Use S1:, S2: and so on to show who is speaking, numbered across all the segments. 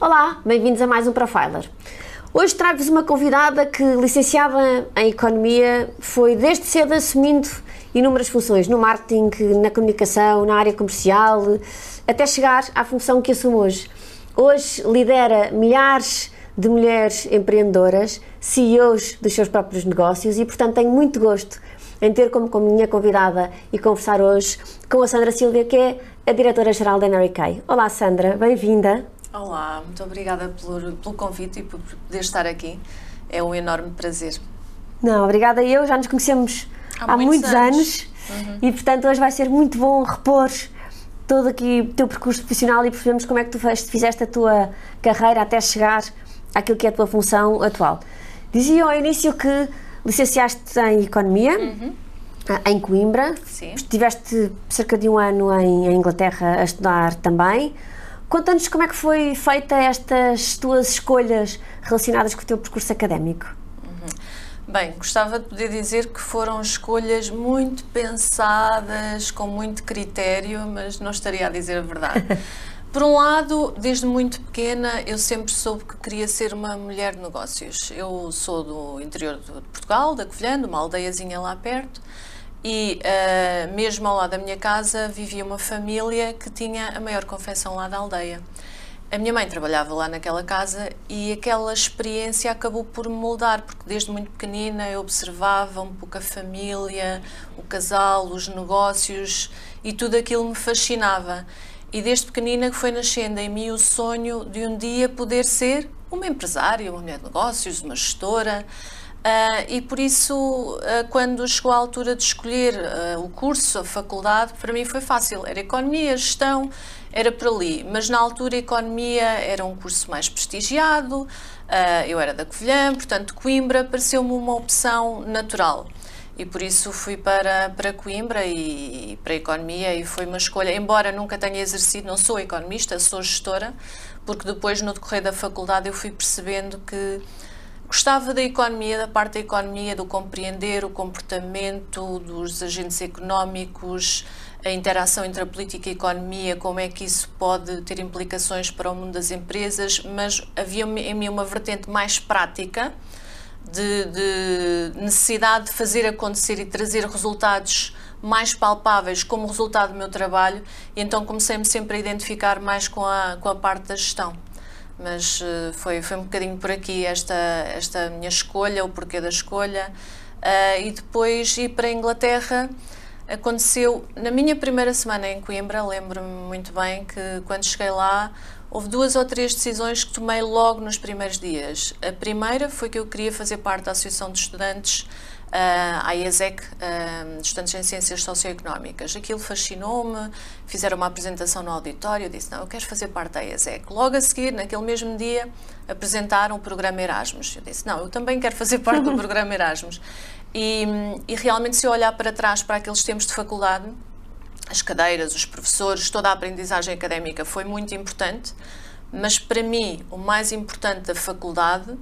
S1: Olá, bem-vindos a mais um Profiler. Hoje trago-vos uma convidada que, licenciada em Economia, foi desde cedo assumindo inúmeras funções no marketing, na comunicação, na área comercial, até chegar à função que assume hoje. Hoje lidera milhares de mulheres empreendedoras, CEOs dos seus próprios negócios e, portanto, tenho muito gosto em ter como, como minha convidada e conversar hoje com a Sandra Silvia, que é a diretora-geral da Kay. Olá, Sandra, bem-vinda.
S2: Olá, muito obrigada por, pelo convite e por poder estar aqui. É um enorme prazer.
S1: Não, obrigada eu, já nos conhecemos há, há muitos, muitos, anos, anos uhum. e portanto hoje vai ser muito bom repor todo aqui o teu percurso profissional e percebemos como é que tu fizeste a tua carreira até chegar àquilo que é a tua função atual. Dizia ao início que licenciaste em Economia, uhum. em Coimbra, Sim. estiveste cerca de um ano em, em Inglaterra a estudar também. Conta-nos como é que foi feita estas tuas escolhas relacionadas com o teu percurso académico.
S2: Uhum. Bem, gostava de poder dizer que foram escolhas muito pensadas, com muito critério, mas não estaria a dizer a verdade. Por um lado, desde muito pequena, eu sempre soube que queria ser uma mulher de negócios. Eu sou do interior de Portugal, da Covilhã, de uma aldeiazinha lá perto, e uh, mesmo ao lado da minha casa vivia uma família que tinha a maior confecção lá da aldeia. A minha mãe trabalhava lá naquela casa e aquela experiência acabou por me moldar, porque desde muito pequenina eu observava um pouco a família, o casal, os negócios e tudo aquilo me fascinava. E desde pequenina foi nascendo em mim o sonho de um dia poder ser uma empresária, uma mulher de negócios, uma gestora. Uh, e por isso, uh, quando chegou a altura de escolher uh, o curso, a faculdade, para mim foi fácil. Era economia, gestão, era por ali. Mas na altura, economia era um curso mais prestigiado, eu era da Covilhã, portanto, Coimbra pareceu-me uma opção natural. E por isso fui para, para Coimbra e, e para a economia e foi uma escolha, embora nunca tenha exercido, não sou economista, sou gestora, porque depois no decorrer da faculdade eu fui percebendo que Gostava da economia, da parte da economia, do compreender o comportamento dos agentes económicos, a interação entre a política e a economia, como é que isso pode ter implicações para o mundo das empresas, mas havia em mim uma vertente mais prática de, de necessidade de fazer acontecer e trazer resultados mais palpáveis como resultado do meu trabalho, e então comecei-me sempre a identificar mais com a, com a parte da gestão mas uh, foi, foi um bocadinho por aqui esta, esta minha escolha, o porquê da escolha. Uh, e depois ir para a Inglaterra aconteceu na minha primeira semana em Coimbra. Lembro-me muito bem que quando cheguei lá houve duas ou três decisões que tomei logo nos primeiros dias. A primeira foi que eu queria fazer parte da Associação de Estudantes a IESEC, uh, Estudantes em Ciências Socioeconómicas. Aquilo fascinou-me, fizeram uma apresentação no auditório, eu disse, não, eu quero fazer parte da IESEC. Logo a seguir, naquele mesmo dia, apresentaram o programa Erasmus. Eu disse, não, eu também quero fazer parte do programa Erasmus. E, e realmente, se eu olhar para trás, para aqueles tempos de faculdade, as cadeiras, os professores, toda a aprendizagem académica foi muito importante, mas para mim o mais importante da faculdade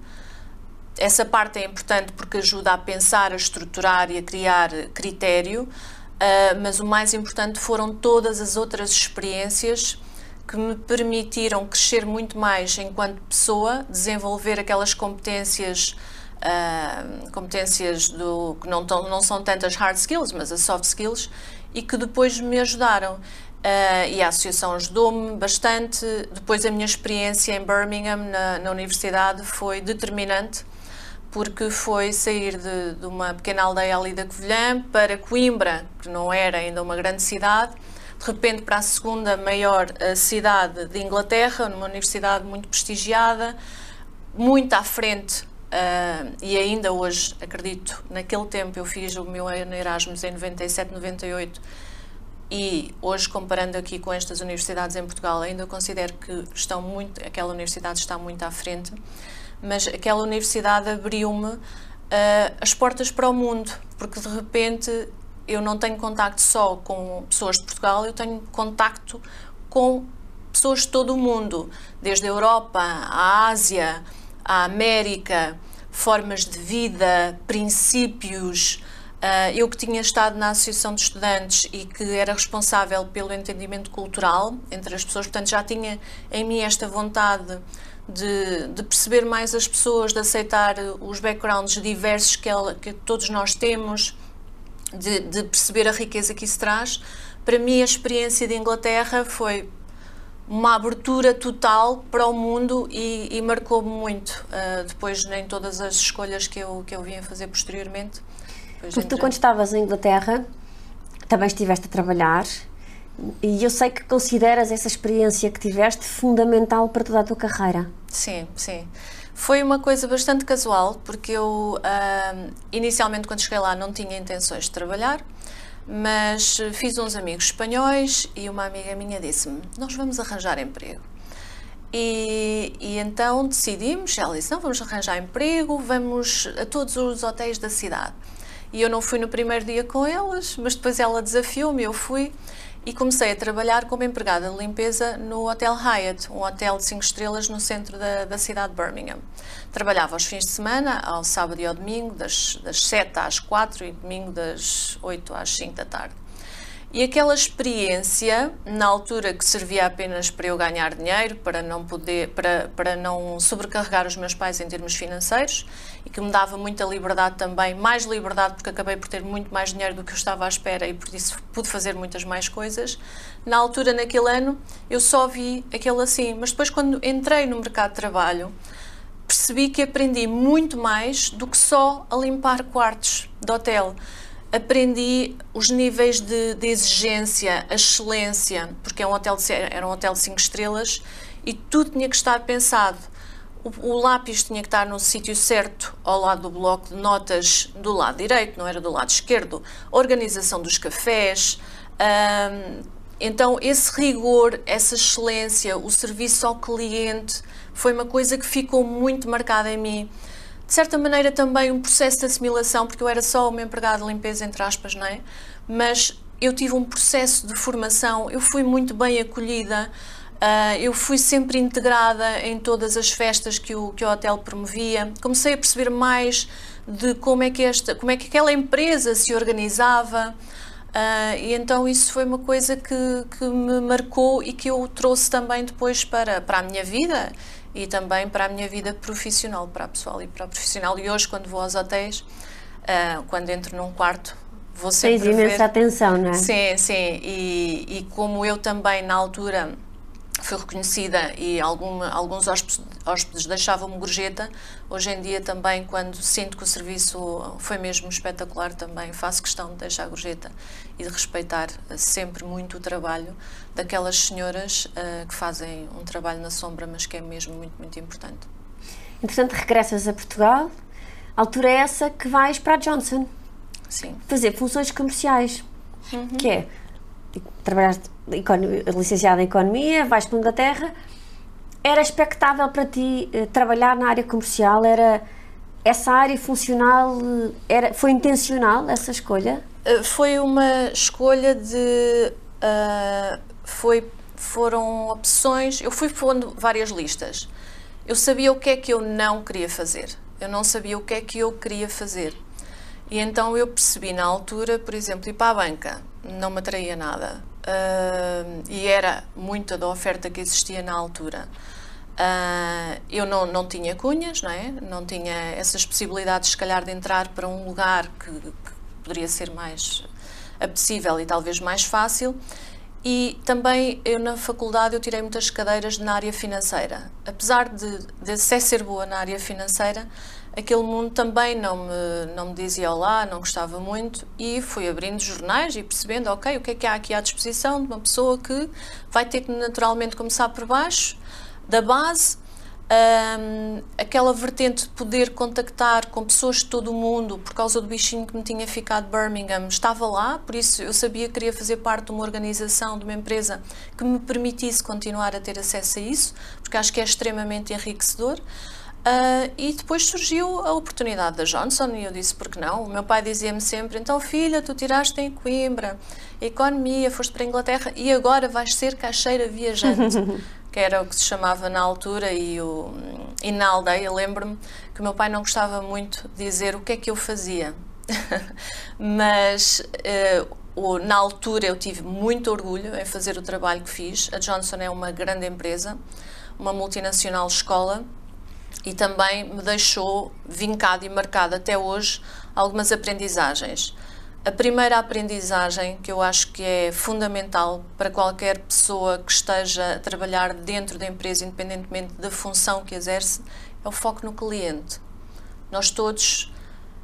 S2: essa parte é importante porque ajuda a pensar, a estruturar e a criar critério, uh, mas o mais importante foram todas as outras experiências que me permitiram crescer muito mais enquanto pessoa, desenvolver aquelas competências uh, competências do, que não, tão, não são tantas hard skills, mas as soft skills, e que depois me ajudaram. Uh, e a associação ajudou-me bastante. Depois, a minha experiência em Birmingham, na, na universidade, foi determinante porque foi sair de, de, uma pequena aldeia ali da Covilhã para Coimbra, que não era ainda uma grande cidade, de repente para a segunda maior uh, cidade de Inglaterra, numa universidade muito prestigiada, muito à frente, uh, e ainda hoje, acredito, naquele tempo eu fiz o meu Erasmus em 97, 98, e hoje comparando aqui com estas universidades em Portugal, ainda considero que estão muito, aquela universidade está muito à frente mas aquela universidade abriu-me uh, as portas para o mundo, porque de repente eu não tenho contacto só com pessoas de Portugal, eu tenho contacto com pessoas de todo o mundo, desde a Europa, a Ásia, a América, formas de vida, princípios, Uh, eu que tinha estado na Associação de Estudantes e que era responsável pelo entendimento cultural entre as pessoas, portanto já tinha em mim esta vontade de, de perceber mais as pessoas, de aceitar os backgrounds diversos que, ela, que todos nós temos, de, de perceber a riqueza que isso traz. Para mim, a experiência de Inglaterra foi uma abertura total para o mundo e, e marcou-me muito. Uh, depois, nem todas as escolhas que eu, que eu vim a fazer posteriormente
S1: porque tu, quando estavas em Inglaterra, também estiveste a trabalhar e eu sei que consideras essa experiência que tiveste fundamental para toda a tua carreira.
S2: Sim, sim. Foi uma coisa bastante casual, porque eu, uh, inicialmente, quando cheguei lá, não tinha intenções de trabalhar, mas fiz uns amigos espanhóis e uma amiga minha disse-me: Nós vamos arranjar emprego. E, e, então decidimos, ela disse, não, vamos arranjar emprego, vamos a todos os hotéis da cidade. E eu não fui no primeiro dia com eles, mas depois ela desafiou-me, eu fui e comecei a trabalhar como empregada de limpeza no Hotel Hyatt, um hotel de 5 estrelas no centro da, da, cidade de Birmingham. Trabalhava aos fins de semana, ao sábado e ao domingo, das, das 7 às 4 e domingo das 8 às 5 da tarde. E aquela experiência, na altura que servia apenas para eu ganhar dinheiro, para não poder, para, para não sobrecarregar os meus pais em termos financeiros e que me dava muita liberdade também, mais liberdade porque acabei por ter muito mais dinheiro do que eu estava à espera e por isso pude fazer muitas mais coisas. Na altura, naquele ano, eu só vi aquele assim, mas depois quando entrei no mercado de trabalho, percebi que aprendi muito mais do que só a limpar quartos de hotel aprendi os níveis de, de, exigência, a excelência, porque é um hotel de, era um hotel de 5 estrelas e tudo tinha que estar pensado. O, o lápis tinha que estar no sítio certo, ao lado do bloco de notas, do lado direito, não era do lado esquerdo. A organização dos cafés. Hum, então, esse rigor, essa excelência, o serviço ao cliente, foi uma coisa que ficou muito marcada em mim de certa maneira também um processo de assimilação, porque eu era só uma empregada de limpeza, entre aspas, não é? Mas eu tive um processo de formação, eu fui muito bem acolhida, uh, eu fui sempre integrada em todas as festas que o, que o hotel promovia, comecei a perceber mais de como é que, esta, como é que aquela empresa se organizava. Uh, e então isso foi uma coisa que, que me marcou e que eu trouxe também depois para, para a minha vida e também para a minha vida profissional, para a pessoal e para a profissional. E hoje, quando vou aos hotéis, uh, quando entro num quarto, vou sempre
S1: Tens imensa atenção, não é?
S2: Sim, sim. E, e como eu também, na altura, fui reconhecida e alguma, alguns hóspedes, deixavam-me gorjeta. Hoje em dia também, quando sinto que o serviço foi mesmo espetacular, também faço questão de deixar a gorjeta e de respeitar sempre muito o trabalho daquelas senhoras uh, que fazem um trabalho na sombra, mas que é mesmo muito, muito importante.
S1: Entretanto, regressas a Portugal, altura é essa que vais para a Johnson.
S2: Sim.
S1: Fazer funções comerciais, uhum. que é trabalhaste licenciada em Economia, vais para a Inglaterra, era expectável para ti eh, trabalhar na área comercial? Era essa área funcional, eh, era, foi intencional essa escolha?
S2: Uh, foi uma escolha de. Uh, foi, foram opções. Eu fui pondo várias listas. Eu sabia o que é que eu não queria fazer. Eu não sabia o que é que eu queria fazer. E então eu percebi na altura, por exemplo, ir para a banca não me atraía nada. Uh, e era muita da oferta que existia na altura. Uh, eu não, não tinha cunhas, não é? Não tinha essas possibilidades, se calhar, de entrar para um lugar que, que poderia ser mais apetecível e talvez mais fácil. E também eu na faculdade eu tirei muitas cadeiras na área financeira. Apesar de, de ser boa na área financeira, aquele mundo também não me, não me dizia olá, não gostava muito e fui abrindo jornais e percebendo, ok, o que é que há aqui à disposição de uma pessoa que vai ter que naturalmente começar por baixo, da base, um, aquela vertente de poder contactar com pessoas de todo o mundo por causa do bichinho que me tinha ficado Birmingham estava lá, por isso eu sabia que queria fazer parte de uma organização, de uma empresa que me permitisse continuar a ter acesso a isso, porque acho que é extremamente enriquecedor. Uh, e depois surgiu a oportunidade da Johnson e eu disse, por que não? O meu pai dizia-me sempre, então filha, tu tiraste em Coimbra, economia, foste para a Inglaterra e agora vais ser caixeira viajante, que era o que se chamava na altura e, o, e na aldeia lembro-me que o meu pai não gostava muito de dizer o que é que eu fazia. mas uh, na altura eu tive muito orgulho em fazer o trabalho que fiz. A Johnson é uma grande empresa, uma multinacional escola e também me deixou vincado e marcado até hoje algumas aprendizagens. A primeira aprendizagem que eu acho que é fundamental para qualquer pessoa que esteja a trabalhar dentro da empresa, independentemente da função que exerce, é o foco no cliente. Nós todos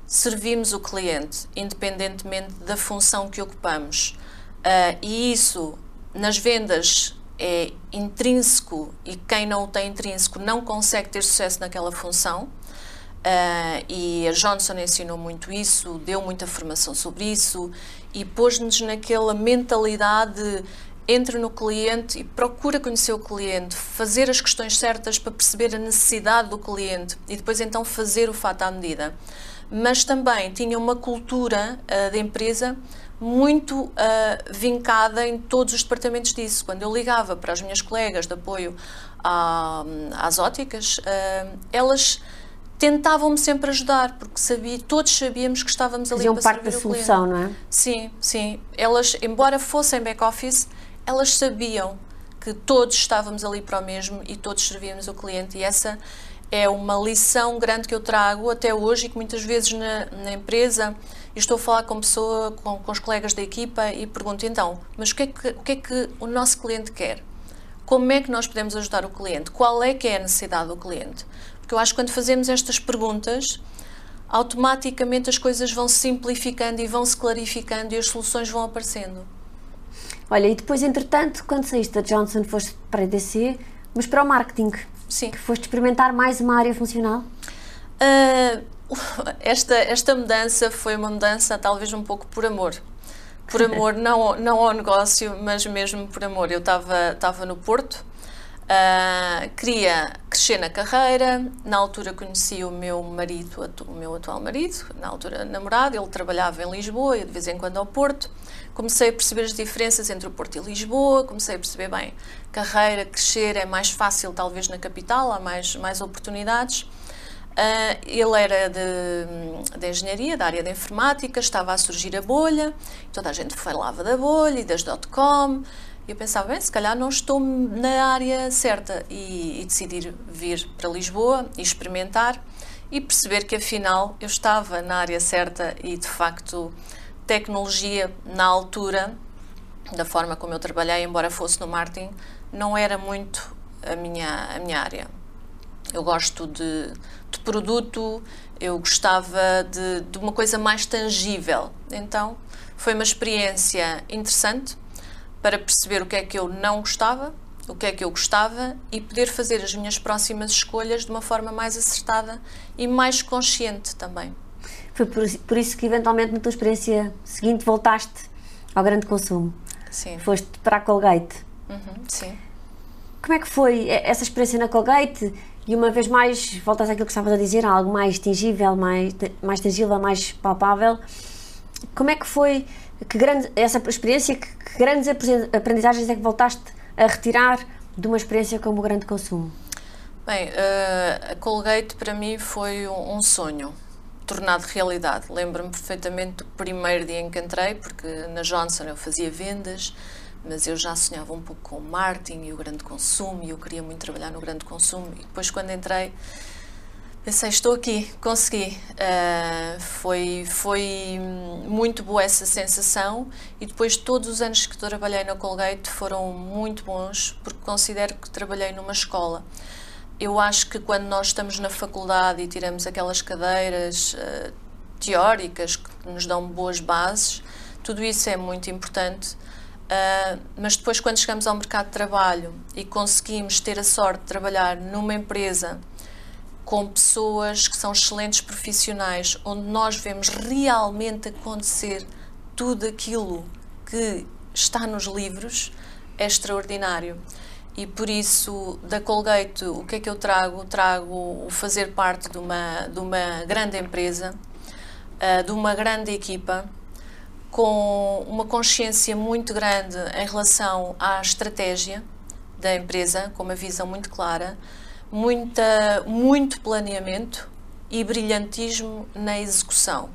S2: servimos o cliente, independentemente da função que ocupamos. Uh, e isso, nas vendas, é intrínseco e quem não o tem intrínseco não consegue ter sucesso naquela função. Uh, e a Johnson ensinou muito isso, deu muita formação sobre isso e pôs-nos naquela mentalidade de entre no cliente e procura conhecer o cliente, fazer as questões certas para perceber a necessidade do cliente e depois então fazer o fato à medida. Mas também tinha uma cultura uh, de empresa muito uh, vincada em todos os departamentos disso. Quando eu ligava para as minhas colegas de apoio à, às óticas, uh, elas tentavam-me sempre ajudar, porque sabia, todos sabíamos que estávamos ali
S1: Faziam para parte da solução, não é?
S2: Sim, sim. Elas, embora fossem back-office, elas sabiam que todos estávamos ali para o mesmo e todos servíamos o cliente. E essa é uma lição grande que eu trago até hoje e que muitas vezes na, na empresa estou a falar com pessoa, com, com, os colegas da equipa e pergunto então, mas o que, é que, o que é que o nosso cliente quer? Como é que nós podemos ajudar o cliente? Qual é que é a necessidade do cliente? Porque eu acho que quando fazemos estas perguntas, automaticamente as coisas vão se simplificando e vão se clarificando e as soluções vão aparecendo.
S1: Olha, e depois, entretanto, quando saíste da Johnson, foste para a EDC, mas para o marketing.
S2: Sim.
S1: Que foste experimentar mais uma área funcional?
S2: Uh, esta, esta mudança foi uma mudança talvez um pouco por amor. Por amor, não, não ao negócio, mas mesmo por amor. Eu estava no Porto, Uh, queria crescer na carreira. Na altura conheci o meu marido, o meu atual marido, na altura namorado. Ele trabalhava em Lisboa de vez em quando ao Porto. Comecei a perceber as diferenças entre o Porto e Lisboa. Comecei a perceber bem, carreira, crescer é mais fácil talvez na capital, há mais mais oportunidades. Uh, ele era de, de, engenharia, da área da informática, estava a surgir a bolha, toda a gente falava da bolha e das dot-com. E eu pensava, bem, se calhar não estou na área certa e, e decidir vir para Lisboa e experimentar e perceber que afinal eu estava na área certa e de facto tecnologia na altura, da forma como eu trabalhei, embora fosse no marketing, não era muito a minha, a minha área. Eu gosto de, de produto, eu gostava de, de uma coisa mais tangível. Então foi uma experiência interessante para perceber o que é que eu não gostava, o que é que eu gostava e poder fazer as minhas próximas escolhas de uma forma mais acertada e mais consciente também.
S1: Foi por, por isso que, eventualmente, na tua experiência seguinte, voltaste ao grande consumo.
S2: Sim.
S1: Foste para a Colgate.
S2: Uhum, sim.
S1: Como é que foi essa experiência na Colgate? E uma vez mais, voltas àquilo que estavas a dizer, algo mais tangível, mais, mais tangível, mais palpável. Como é que foi que grande, essa experiência, que, que grandes aprendizagens é que voltaste a retirar de uma experiência como o grande consumo?
S2: Bem, uh, a Colgate para mim foi um, um sonho tornado realidade. Lembro-me perfeitamente do primeiro dia em que entrei, porque na Johnson eu fazia vendas, mas eu já sonhava um pouco com o marketing e o grande consumo, e eu queria muito trabalhar no grande consumo. E depois, quando entrei, Pensei, estou aqui, consegui. Uh, foi, foi muito boa essa sensação e depois todos os anos que trabalhei na Colgate foram muito bons porque considero que trabalhei numa escola. Eu acho que quando nós estamos na faculdade e tiramos aquelas cadeiras uh, teóricas que nos dão boas bases, tudo isso é muito importante. Uh, mas depois, quando chegamos ao mercado de trabalho e conseguimos ter a sorte de trabalhar numa empresa com pessoas que são excelentes profissionais, onde nós vemos realmente acontecer tudo aquilo que está nos livros, é extraordinário. E por isso, da Colgate, o que é que eu trago? Trago o fazer parte de uma, de uma grande empresa, uh, de uma grande equipa, com uma consciência muito grande em relação à estratégia da empresa, com uma visão muito clara, muita, muito planeamento e brilhantismo na execução.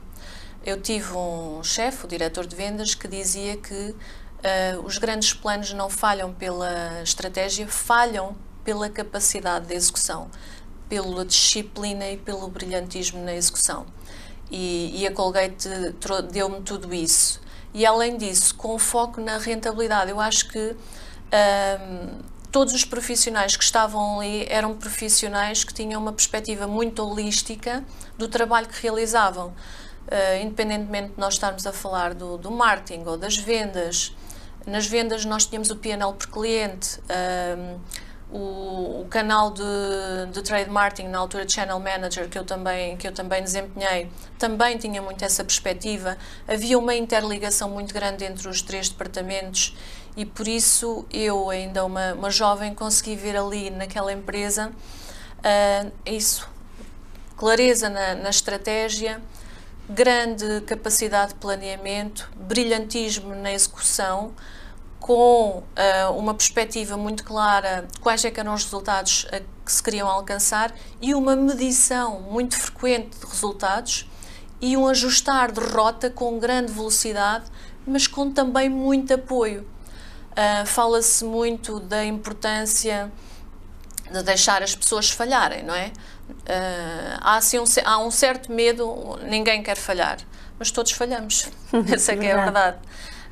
S2: eu tive um chefe, o diretor de vendas, que dizia que uh, os grandes planos não falham pela estratégia, falham pela capacidade de execução, pela disciplina e pelo brilhantismo na execução. E, e a Colgate deu-me tudo isso. E além disso, com foco na rentabilidade, eu acho que um, todos os profissionais que estavam ali eram profissionais que tinham uma perspectiva muito holística do trabalho que realizavam. Uh, independentemente de nós estarmos a falar do, do marketing ou das vendas, nas vendas nós tínhamos o PNL por cliente, um, o, o, canal de, de trade marketing, na altura channel manager, que eu, também, que eu também desempenhei, também tinha muito essa perspectiva. Havia uma interligação muito grande entre os três departamentos e por isso eu, ainda uma, uma jovem, consegui ver ali naquela empresa uh, isso, clareza na, na estratégia, grande capacidade de planeamento, brilhantismo na execução, com uh, uma perspectiva muito clara de quais é eram os resultados que se queriam alcançar e uma medição muito frequente de resultados e um ajustar de rota com grande velocidade, mas com também muito apoio. Uh, Fala-se muito da importância de deixar as pessoas falharem, não é? Há, assim um, há um certo medo, ninguém quer falhar, mas todos falhamos. Essa é que é a verdade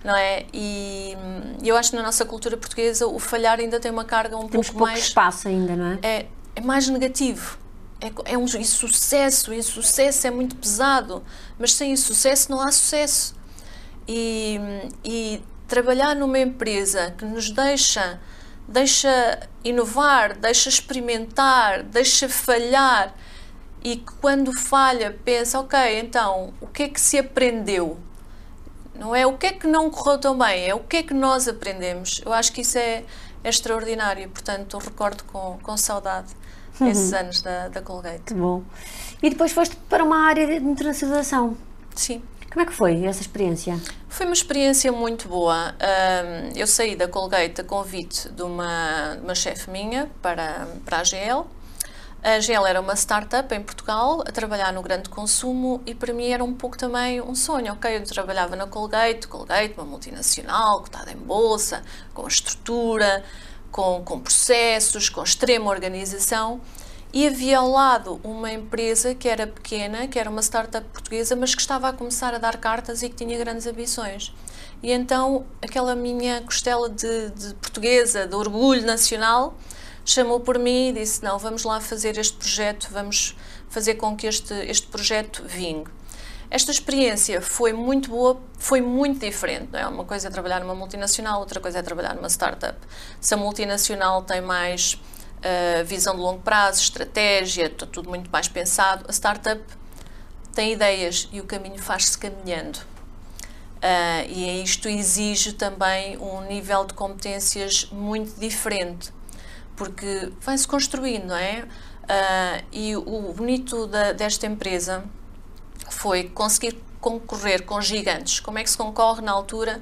S2: não é? E eu acho que na nossa cultura portuguesa o falhar ainda tem uma carga um
S1: Temos
S2: pouco mais.
S1: espaço ainda, não é?
S2: É, é mais negativo. É, é um insucesso, o insucesso é muito pesado, mas sem insucesso não há sucesso. E, e trabalhar numa empresa que nos deixa, deixa inovar, deixa experimentar, deixa falhar e que quando falha pensa, ok, então o que é que se aprendeu? Não é o que é que não correu tão bem, é o que é que nós aprendemos. Eu acho que isso é, é extraordinário, portanto, recordo com, com saudade uhum. esses anos da, da Colgate.
S1: Que bom. E depois foste para uma área de internacionalização.
S2: Sim.
S1: Como é que foi essa experiência?
S2: Foi uma experiência muito boa. eu saí da Colgate a convite de uma, uma chefe minha para, para a GL a GEL era uma startup em Portugal, a trabalhar no grande consumo e para mim era um pouco também um sonho. Ok, eu trabalhava na Colgate, Colgate, uma multinacional, cotada em bolsa, com estrutura, com, com processos, com extrema organização. E havia ao lado uma empresa que era pequena, que era uma startup portuguesa, mas que estava a começar a dar cartas e que tinha grandes ambições. E então aquela minha costela de, de portuguesa, de orgulho nacional, chamou por mim e disse: Não, vamos lá fazer este projeto, vamos fazer com que este, este projeto vingue. Esta experiência foi muito boa, foi muito diferente. Não é? Uma coisa é trabalhar numa multinacional, outra coisa é trabalhar numa startup. Se a multinacional tem mais uh, visão de longo prazo, estratégia, está tudo muito mais pensado, a startup tem ideias e o caminho faz-se caminhando. Uh, e isto exige também um nível de competências muito diferente porque vai-se construindo, não é? Uh, e o bonito da, desta empresa foi conseguir concorrer com gigantes. Como é que se concorre na altura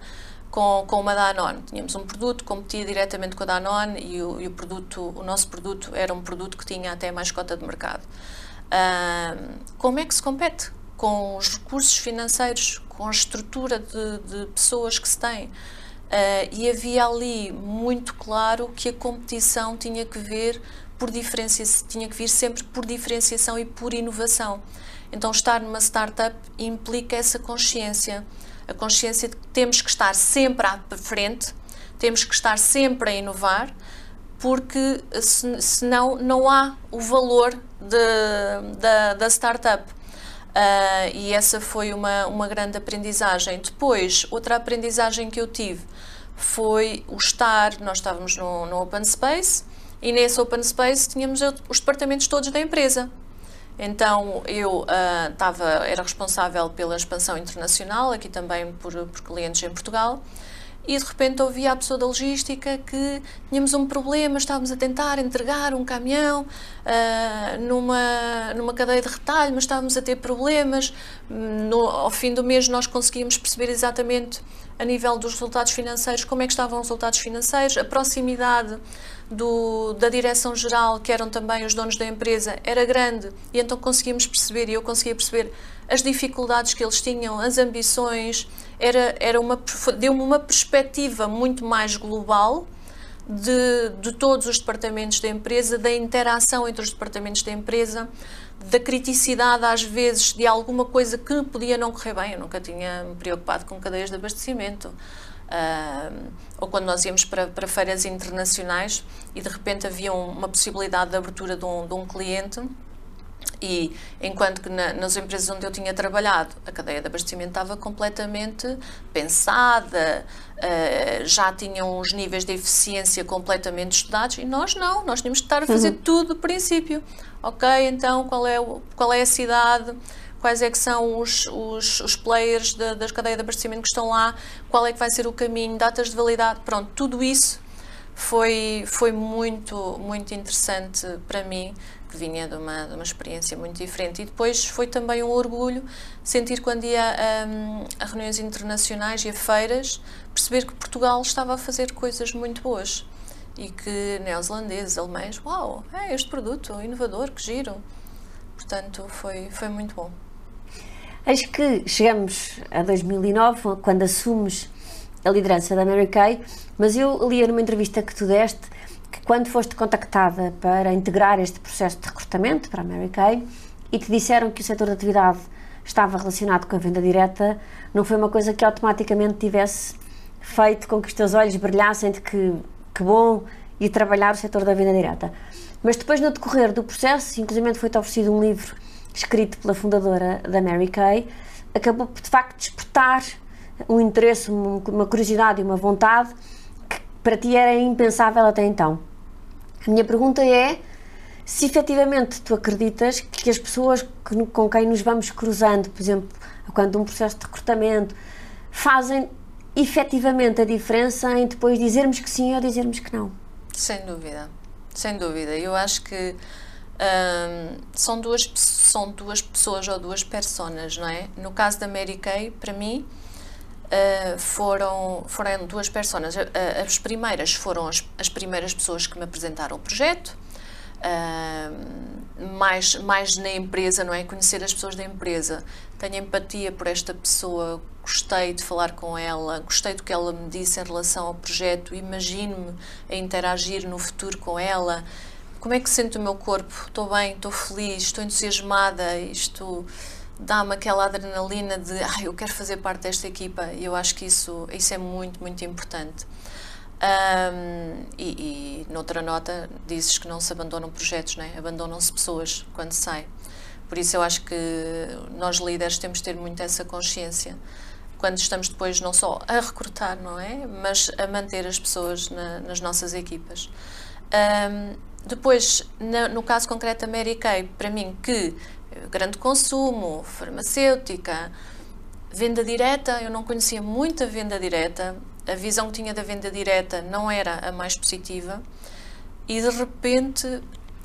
S2: com, com uma Danone? Tínhamos um produto, competia diretamente com a Danone e o, e o produto, o nosso produto era um produto que tinha até mais cota de mercado. Uh, como é que se compete? Com os recursos financeiros, com a estrutura de, de pessoas que se tem. Uh, e havia ali muito claro que a competição tinha que ver por diferenciação, tinha que vir sempre por diferenciação e por inovação. Então estar numa startup implica essa consciência, a consciência de que temos que estar sempre à frente, temos que estar sempre a inovar, porque se, senão não há o valor de, da, da startup. Uh, e essa foi uma, uma grande aprendizagem. Depois, outra aprendizagem que eu tive foi o estar, nós estávamos no, no Open Space e nesse Open Space tínhamos os departamentos todos da empresa. Então eu uh, estava, era responsável pela expansão internacional, aqui também por, por clientes em Portugal, e de repente ouvia a pessoa da logística que tínhamos um problema, estávamos a tentar entregar um caminhão uh, numa, numa cadeia de retalho, mas estávamos a ter problemas. No, ao fim do mês nós conseguíamos perceber exatamente a nível dos resultados financeiros como é que estavam os resultados financeiros, a proximidade do, da direção-geral, que eram também os donos da empresa, era grande. E então conseguíamos perceber, e eu conseguia perceber as dificuldades que eles tinham, as ambições, era, era uma, deu-me uma perspectiva muito mais global de, de todos os departamentos da empresa, da interação entre os departamentos da empresa, da criticidade, às vezes, de alguma coisa que podia não correr bem. Eu nunca tinha me preocupado com cadeias de abastecimento. Uh, ou quando nós íamos para, para feiras internacionais e de repente havia uma possibilidade de abertura de um, de um cliente e enquanto que na, nas empresas onde eu tinha trabalhado, a cadeia de abastecimento estava completamente pensada, uh, já tinham os níveis de eficiência completamente estudados e nós não, nós tínhamos que estar a fazer uhum. tudo do princípio. Ok, então qual é, o, qual é a cidade? Quais é que são os, os, os players da, das cadeias de abastecimento que estão lá? Qual é que vai ser o caminho? Datas de validade? Pronto, tudo isso foi, foi muito, muito interessante para mim que vinha de uma, de uma experiência muito diferente. E depois foi também um orgulho sentir quando ia a, a reuniões internacionais e a feiras, perceber que Portugal estava a fazer coisas muito boas e que neozelandeses, alemães, uau, é este produto inovador, que giro. Portanto, foi, foi muito bom.
S1: Eis que chegamos a 2009, quando assumes a liderança da Mary Kay, mas eu li numa entrevista que tu deste quando foste contactada para integrar este processo de recrutamento para a Mary Kay e te disseram que o setor de atividade estava relacionado com a venda direta, não foi uma coisa que automaticamente tivesse feito com que os teus olhos brilhassem de que, que bom ir trabalhar o setor da venda direta. Mas depois, no decorrer do processo, inclusive foi-te oferecido um livro escrito pela fundadora da Mary Kay, acabou de facto despertar um interesse, uma curiosidade e uma vontade que para ti era impensável até então. A minha pergunta é se efetivamente tu acreditas que as pessoas que, com quem nos vamos cruzando, por exemplo, quando um processo de recrutamento, fazem efetivamente a diferença em depois dizermos que sim ou dizermos que não.
S2: Sem dúvida, sem dúvida. Eu acho que hum, são, duas, são duas pessoas ou duas personas, não é? No caso da Mary Kay, para mim, Uh, foram, foram duas pessoas. Uh, as primeiras foram as, as, primeiras pessoas que me apresentaram o projeto, uh, mais, mais na empresa, não é? Conhecer as pessoas da empresa. Tenho empatia por esta pessoa, gostei de falar com ela, gostei do que ela me disse em relação ao projeto, imagino-me a interagir no futuro com ela. Como é que sinto o meu corpo? Estou bem, estou feliz, estou entusiasmada, estou dá-me aquela adrenalina de ah, eu quero fazer parte desta equipa e eu acho que isso, isso é muito, muito importante. Um, e, e noutra nota dizes que não se abandonam projetos, né? abandonam-se pessoas quando saem. Por isso eu acho que nós líderes temos de ter muito essa consciência quando estamos depois não só a recrutar, não é? Mas a manter as pessoas na, nas nossas equipas. Um, depois, no, caso concreto da Mary Kay, para mim, que grande consumo, farmacêutica, venda direta, eu não conhecia muito a venda direta, a visão que tinha da venda direta não era a mais positiva e de repente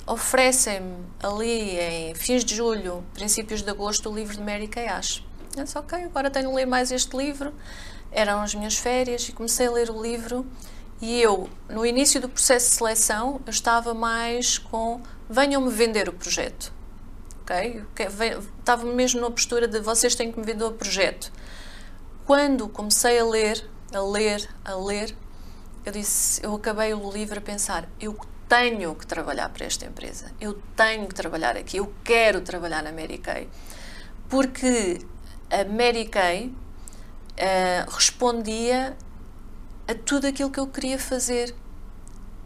S2: oferecem-me ali em fins de julho, princípios de agosto, o livro de Mary Kay Ash. Eu disse, ok, agora tenho de ler mais este livro. Eram as minhas férias e comecei a ler o livro e eu, no início do processo de seleção, eu estava mais com venham-me vender o projeto ok? Estava mesmo na postura de vocês têm que me vender o projeto. Quando comecei a ler, a ler, a ler, eu disse, eu acabei o livro a pensar, eu tenho que trabalhar para esta empresa, eu tenho que trabalhar aqui, eu quero trabalhar na Mary Kay, porque a Mary Kay uh, respondia a tudo aquilo que eu queria fazer.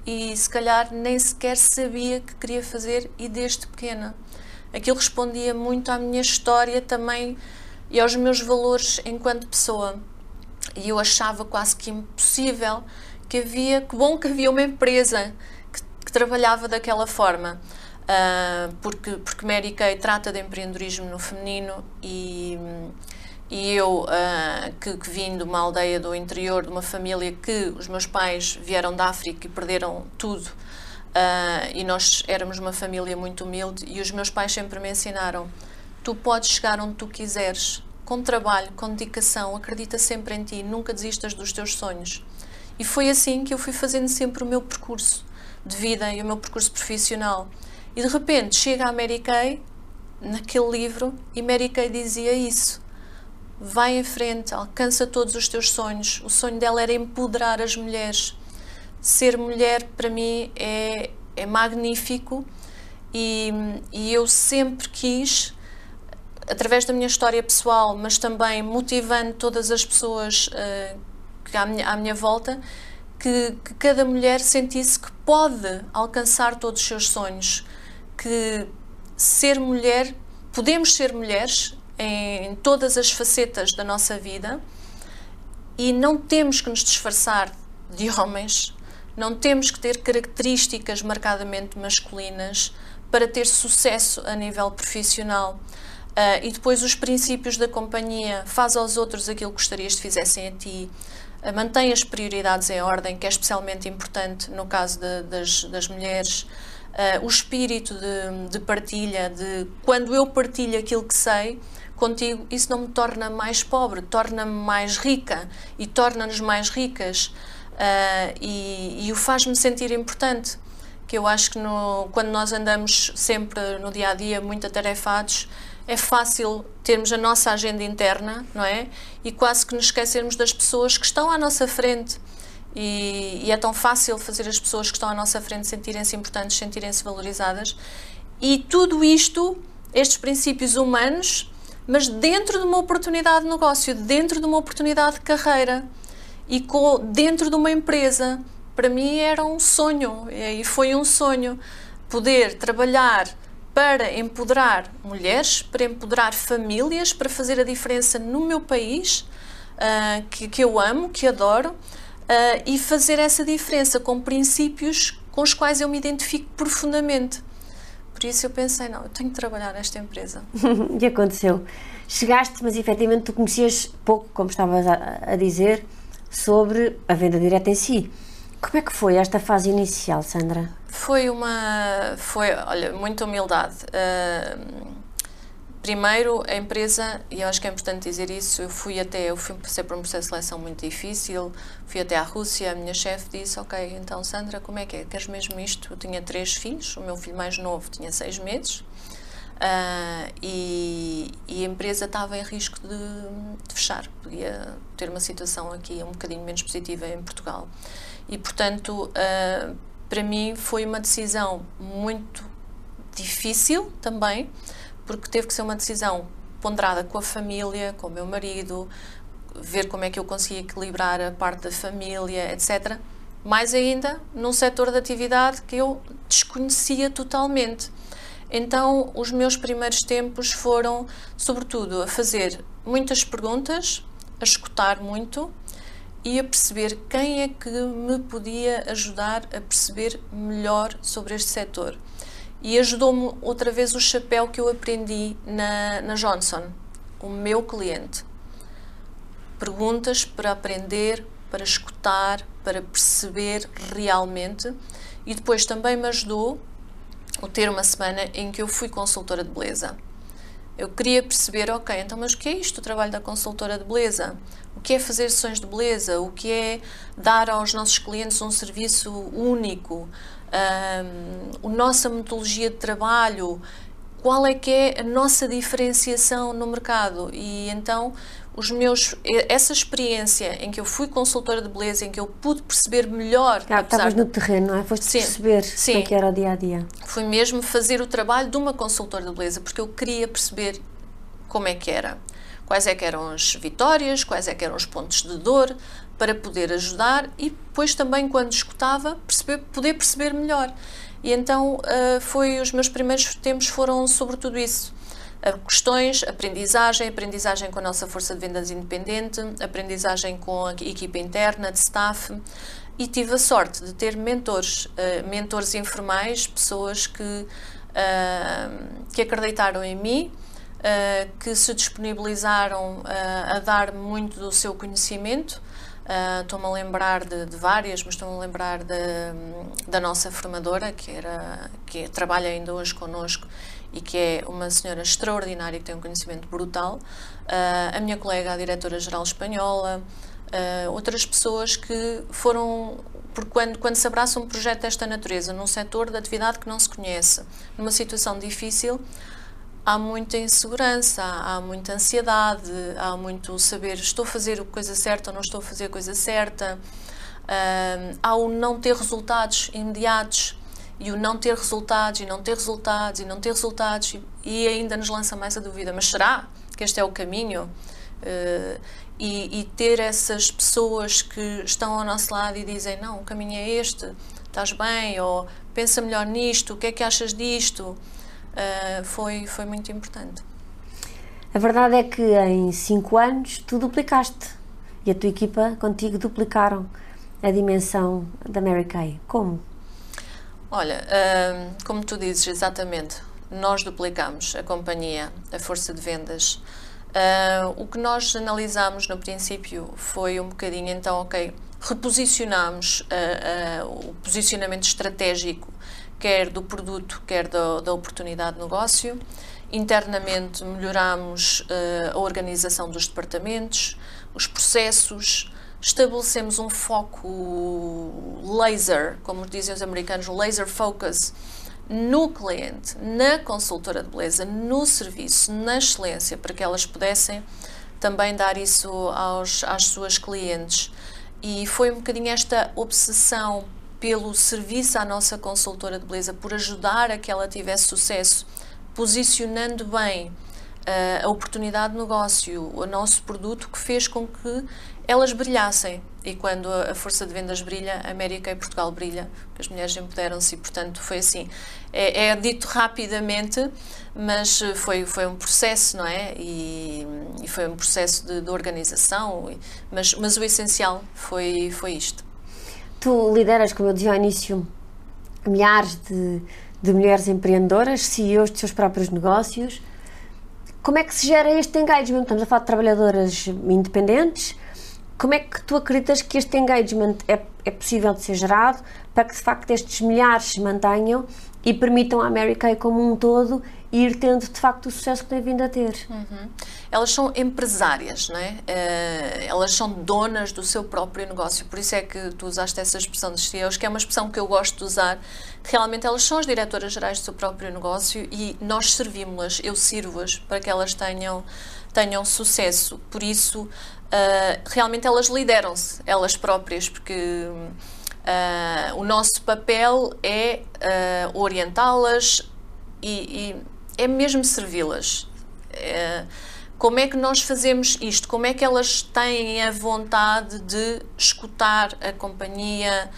S2: E se calhar nem sequer sabia que queria fazer e desde pequena aquilo respondia muito à minha história também e aos meus valores enquanto pessoa. E eu achava quase que impossível que havia, que bom que havia uma empresa que, que trabalhava daquela forma. Uh, porque, porque Mary Kay trata de empreendedorismo no feminino e, e eu, uh, que, que vim de uma aldeia do interior, de uma família que os meus pais vieram da África e perderam tudo Uh, e nós éramos uma família muito humilde e os meus pais sempre me ensinaram: tu podes chegar onde tu quiseres, com trabalho, com dedicação, acredita sempre em ti, nunca desistas dos teus sonhos. E foi assim que eu fui fazendo sempre o meu percurso de vida e o meu percurso profissional. E de repente chega a Mary Kay naquele livro e Mary Kay dizia isso. Vai em frente, alcança todos os teus sonhos. O sonho dela era empoderar as mulheres. Ser mulher, para mim, é, é magnífico. E, e eu sempre quis, através da minha história pessoal, mas também motivando todas as pessoas uh, que à, minha, à minha volta, que, que cada mulher sentisse que pode alcançar todos os seus sonhos, que ser mulher, podemos ser mulheres em todas as facetas da nossa vida e não temos que nos disfarçar de homens, não temos que ter características marcadamente masculinas para ter sucesso a nível profissional. Uh, e depois os princípios da companhia, faz aos outros aquilo que gostarias que fizessem a ti, uh, mantém as prioridades em ordem, que é especialmente importante no caso de, das, das mulheres, uh, o espírito de, de, partilha, de quando eu partilho aquilo que sei contigo, isso não me torna mais pobre, torna-me mais rica e torna-nos mais ricas uh, e, e o faz-me sentir importante. Que eu acho que no, quando nós andamos sempre no dia a dia muito atarefados, é fácil termos a nossa agenda interna, não é? E quase que nos esquecermos das pessoas que estão à nossa frente e, e, é tão fácil fazer as pessoas que estão à nossa frente sentirem-se importantes, sentirem-se valorizadas. E tudo isto, estes princípios humanos, mas dentro de uma oportunidade de negócio, dentro de uma oportunidade de carreira e com, dentro de uma empresa. Para mim era um sonho e foi um sonho poder trabalhar para empoderar mulheres, para empoderar famílias, para fazer a diferença no meu país, uh, que, que eu amo, que adoro uh, e fazer essa diferença com princípios com os quais eu me identifico profundamente. Por isso eu pensei, não, eu tenho que trabalhar nesta empresa.
S1: e aconteceu. Chegaste, mas efetivamente tu conhecias pouco, como estavas a, a dizer, sobre a venda direta em si. Como é que foi esta fase inicial, Sandra?
S2: Foi uma, foi, olha, muita humildade. Uh, Primeiro, a empresa, e eu acho que é importante dizer isso, eu fui até, eu fui, passei por um processo de seleção muito difícil, fui até à Rússia, a minha chefe disse, ok, então Sandra, como é que é? Queres mesmo isto? Eu tinha três filhos, o meu filho mais novo tinha seis meses, uh, e, e, a empresa estava em risco de, de, fechar, podia ter uma situação aqui um bocadinho menos positiva em Portugal. E, portanto, uh, para mim foi uma decisão muito difícil também, porque teve que ser uma decisão ponderada com a família, com o meu marido, ver como é que eu conseguia equilibrar a parte da família, etc. Mais ainda, num setor de atividade que eu desconhecia totalmente. Então, os meus primeiros tempos foram, sobretudo, a fazer muitas perguntas, a escutar muito e a perceber quem é que me podia ajudar a perceber melhor sobre este setor e ajudou-me outra vez o chapéu que eu aprendi na, na Johnson, o meu cliente. Perguntas para aprender, para escutar, para perceber realmente e depois também me ajudou o ter uma semana em que eu fui consultora de beleza. Eu queria perceber, ok, então mas o que é isto, o trabalho da consultora de beleza? O que é fazer sessões de beleza? O que é dar aos nossos clientes um serviço único? um, a nossa metodologia de trabalho, qual é que é a nossa diferenciação no mercado e então os meus essa experiência em que eu fui consultora de beleza em que eu pude perceber melhor
S1: ah, estavas no terreno não é foste sim, perceber sim, como é que era o dia a dia
S2: foi mesmo fazer o trabalho de uma consultora de beleza porque eu queria perceber como é que era quais é que eram as vitórias quais é que eram os pontos de dor para poder ajudar e depois também quando escutava perceber, poder perceber melhor. E então uh, foi os meus primeiros tempos foram sobre tudo isso. Questões, aprendizagem, aprendizagem com a nossa força de vendas independente, aprendizagem com a equipa interna de staff. E tive a sorte de ter mentores, uh, mentores informais, pessoas que, que acreditaram em mim, que se disponibilizaram a dar muito do seu conhecimento. Estou-me a lembrar de, de, várias, mas estou-me a lembrar de, da nossa formadora, que, era, que trabalha ainda hoje connosco e que é uma senhora extraordinária, que tem um conhecimento brutal. Uh, a minha colega, a diretora-geral espanhola, uh, outras pessoas que foram. Porque quando, quando se abraça um projeto desta natureza, num setor de atividade que não se conhece, numa situação difícil, há muita insegurança, há muita ansiedade, há muito saber estou a fazer a coisa certa ou não estou a fazer a coisa certa, uh, há o não ter resultados imediatos e o não ter resultados e não ter resultados e não ter resultados e, e ainda nos lança mais a dúvida, mas será que este é o caminho? Uh, e, e, ter essas pessoas que estão ao nosso lado e dizem não, o caminho é este, estás bem, ou pensa melhor nisto, o que é que achas disto? uh, foi, foi muito importante.
S1: A verdade é que em 5 anos tu duplicaste e a tua equipa contigo duplicaram a dimensão da Mary Kay. Como?
S2: Olha, uh, como tu dizes exatamente, nós duplicamos a companhia, a força de vendas. Uh, o que nós analisámos no princípio foi um bocadinho, então, ok, reposicionámos uh, uh, o posicionamento estratégico quer do produto, quer da, da oportunidade de negócio. Internamente melhoramos uh, a organização dos departamentos, os processos, estabelecemos um foco laser, como dizem os americanos, laser focus, no cliente, na consultora de beleza, no serviço, na excelência, para que elas pudessem também dar isso aos, às suas clientes. E foi um bocadinho esta obsessão pelo serviço à nossa consultora de beleza, por ajudar a que ela tivesse sucesso, posicionando bem uh, a oportunidade de negócio, o nosso produto, que fez com que elas brilhassem. E quando a força de vendas brilha, a América e Portugal brilha, as mulheres empoderam-se e, portanto, foi assim. É, é, dito rapidamente, mas foi, foi um processo, não é? E, e foi um processo de, de organização, mas, mas o essencial foi, foi isto.
S1: Tu lideras, como eu dizia ao início, milhares de, de mulheres empreendedoras, CEOs de seus próprios negócios. Como é que se gera este engagement? Estamos a falar de trabalhadoras independentes. Como é que tu acreditas que este engagement é, é possível de ser gerado para que de facto estes milhares se mantenham e permitam à Mary Kay como um todo ir tendo de facto o sucesso que tem vindo a ter.
S2: Uhum. Elas são empresárias, não é? Uh, elas são donas do seu próprio negócio, por isso é que tu usaste essa expressão de CEOs, que é uma expressão que eu gosto de usar. Realmente elas são as diretoras gerais do seu próprio negócio e nós servimos-las, eu sirvo-as para que elas tenham, tenham sucesso. Por isso, uh, realmente elas lideram-se, elas próprias, porque. Uh, o nosso papel é uh, orientá-las e, e, é mesmo servi-las. É, como é que nós fazemos isto? Como é que elas têm a vontade de escutar a companhia,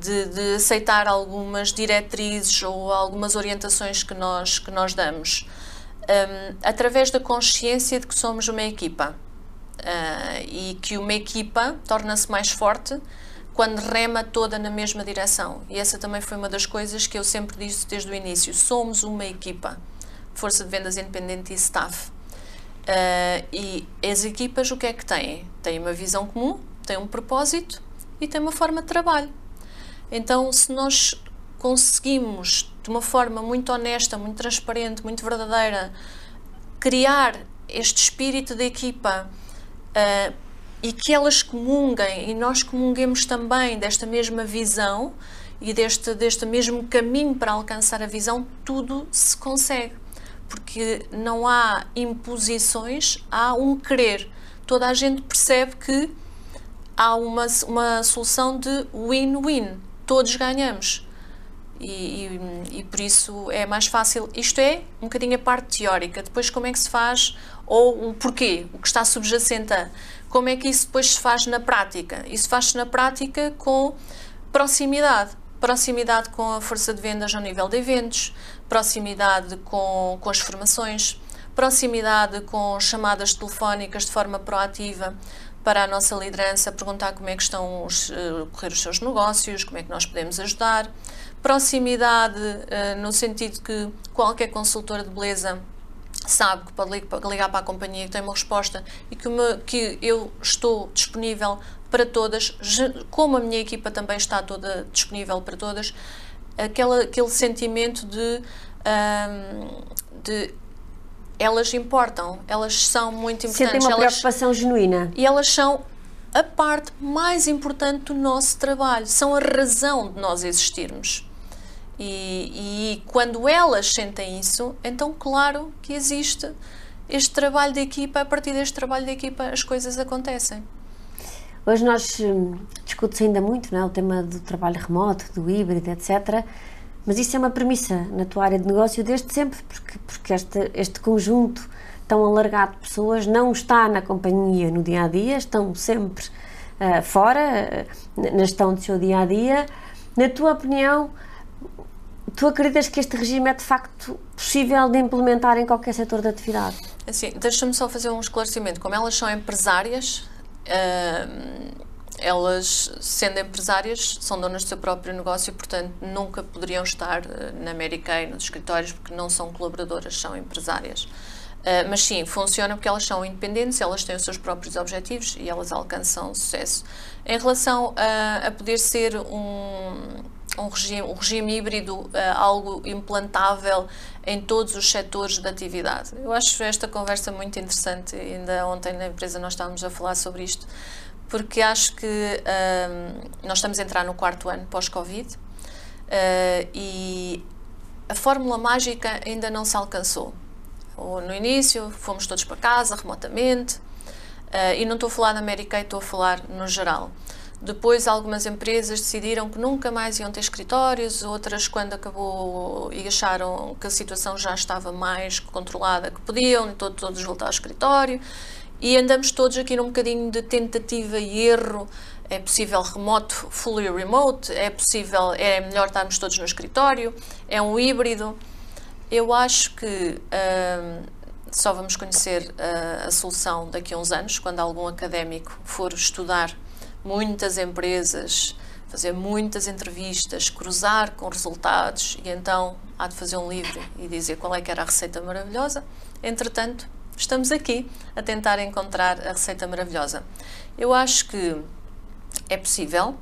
S2: de, de, aceitar algumas diretrizes ou algumas orientações que nós, que nós damos? Um, através da consciência de que somos uma equipa uh, e que uma equipa torna-se mais forte quando rema toda na mesma direção. E essa também foi uma das coisas que eu sempre disse desde o início. Somos uma equipa, força de vendas independente e staff. Uh, e as equipas o que é que têm? Têm uma visão comum, têm um propósito e têm uma forma de trabalho. Então, se nós conseguimos, de uma forma muito honesta, muito transparente, muito verdadeira, criar este espírito de equipa, uh, e que elas comunguem e nós comunguemos também desta mesma visão e deste, deste mesmo caminho para alcançar a visão, tudo se consegue. Porque não há imposições, há um querer. Toda a gente percebe que há uma, uma solução de win-win. Todos ganhamos. E, e, e, por isso é mais fácil. Isto é um bocadinho a parte teórica. Depois, como é que se faz? Ou o porquê? O que está subjacente a. Como é que isso depois se faz na prática? Isso faz-se na prática com proximidade. Proximidade com a força de vendas ao nível de eventos, proximidade com, com as formações, proximidade com chamadas telefónicas de forma proativa para a nossa liderança, perguntar como é que estão os, uh, correr os seus negócios, como é que nós podemos ajudar. Proximidade uh, no sentido que qualquer consultora de beleza sabe que pode ligar para a companhia que tem uma resposta e que, que eu estou disponível para todas, como a minha equipa também está toda disponível para todas, aquela, aquele sentimento de, um, de elas importam, elas são muito importantes.
S1: Sentem uma preocupação
S2: elas,
S1: genuína.
S2: E elas são a parte mais importante do nosso trabalho, são a razão de nós existirmos. E, e quando elas sentem isso, então, claro que existe este trabalho de equipa, a partir deste trabalho de equipa as coisas acontecem.
S1: Hoje nós hum, discute-se ainda muito não é? o tema do trabalho remoto, do híbrido, etc. Mas isso é uma premissa na tua área de negócio desde sempre, porque, porque este, este conjunto tão alargado de pessoas não está na companhia no dia a dia, estão sempre uh, fora, uh, na gestão do seu dia a dia. Na tua opinião, tu acreditas que este regime é de facto possível de implementar em qualquer setor de atividade?
S2: Assim, deixa-me só fazer um esclarecimento. Como elas são empresárias, uh, elas, sendo empresárias, são donas do seu próprio negócio e, portanto, nunca poderiam estar eh, na Americana, nos escritórios, porque não são colaboradoras, são empresárias. Uh, mas sim, funciona porque elas são independentes, elas têm os seus próprios objetivos e elas alcançam sucesso. Em relação a, a poder ser um, um regime, um regime híbrido, uh, algo implantável em todos os setores da atividade. Eu acho esta conversa muito interessante. Ainda ontem na empresa nós estávamos a falar sobre isto, porque acho que uh, nós estamos a entrar no quarto ano pós-Covid uh, e a fórmula mágica ainda não se alcançou. No início fomos todos para casa, remotamente, e não estou a falar da América, estou a falar no geral. Depois, algumas empresas decidiram que nunca mais iam ter escritórios, outras, quando acabou e acharam que a situação já estava mais controlada, que podiam todos, todos voltar ao escritório. E andamos todos aqui num bocadinho de tentativa e erro. É possível remoto, fully remote, é possível, é melhor estarmos todos no escritório, é um híbrido. Eu acho que hum, só vamos conhecer a, a solução daqui a uns anos, quando algum académico for estudar muitas empresas, fazer muitas entrevistas, cruzar com resultados e então há de fazer um livro e dizer qual é que era a receita maravilhosa. Entretanto, estamos aqui a tentar encontrar a receita maravilhosa. Eu acho que é possível,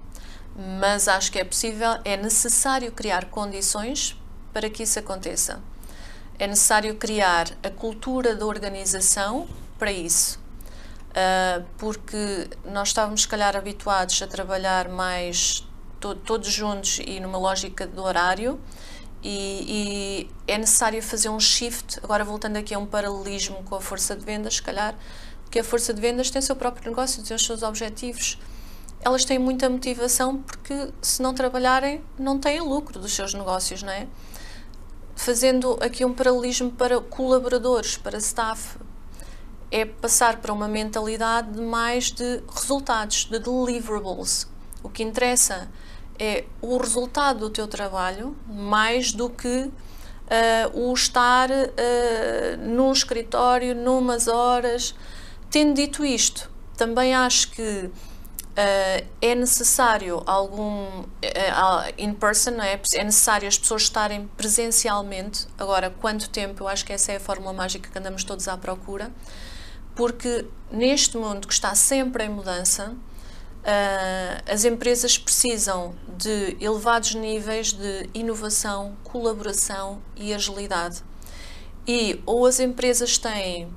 S2: mas acho que é possível, é necessário criar condições para que isso aconteça. É necessário criar a cultura da organização para isso. Uh, porque nós estávamos, se calhar, habituados a trabalhar mais to todos juntos e numa lógica do horário, e, e, é necessário fazer um shift. Agora, voltando aqui a um paralelismo com a força de vendas, se calhar, que a força de vendas tem o seu próprio negócio, tem os seus objetivos. Elas têm muita motivação porque, se não trabalharem, não têm lucro dos seus negócios, não é? Fazendo aqui um paralelismo para colaboradores, para staff, é passar para uma mentalidade mais de resultados, de deliverables. O que interessa é o resultado do teu trabalho mais do que uh, o estar uh, num escritório, numas horas. Tendo dito isto, também acho que uh, é necessário algum uh, in person, é? é necessário as pessoas estarem presencialmente. Agora, quanto tempo? Eu acho que essa é a fórmula mágica que andamos todos à procura porque neste mundo que está sempre em mudança, uh, as empresas precisam de elevados níveis de inovação, colaboração e agilidade. E ou as empresas têm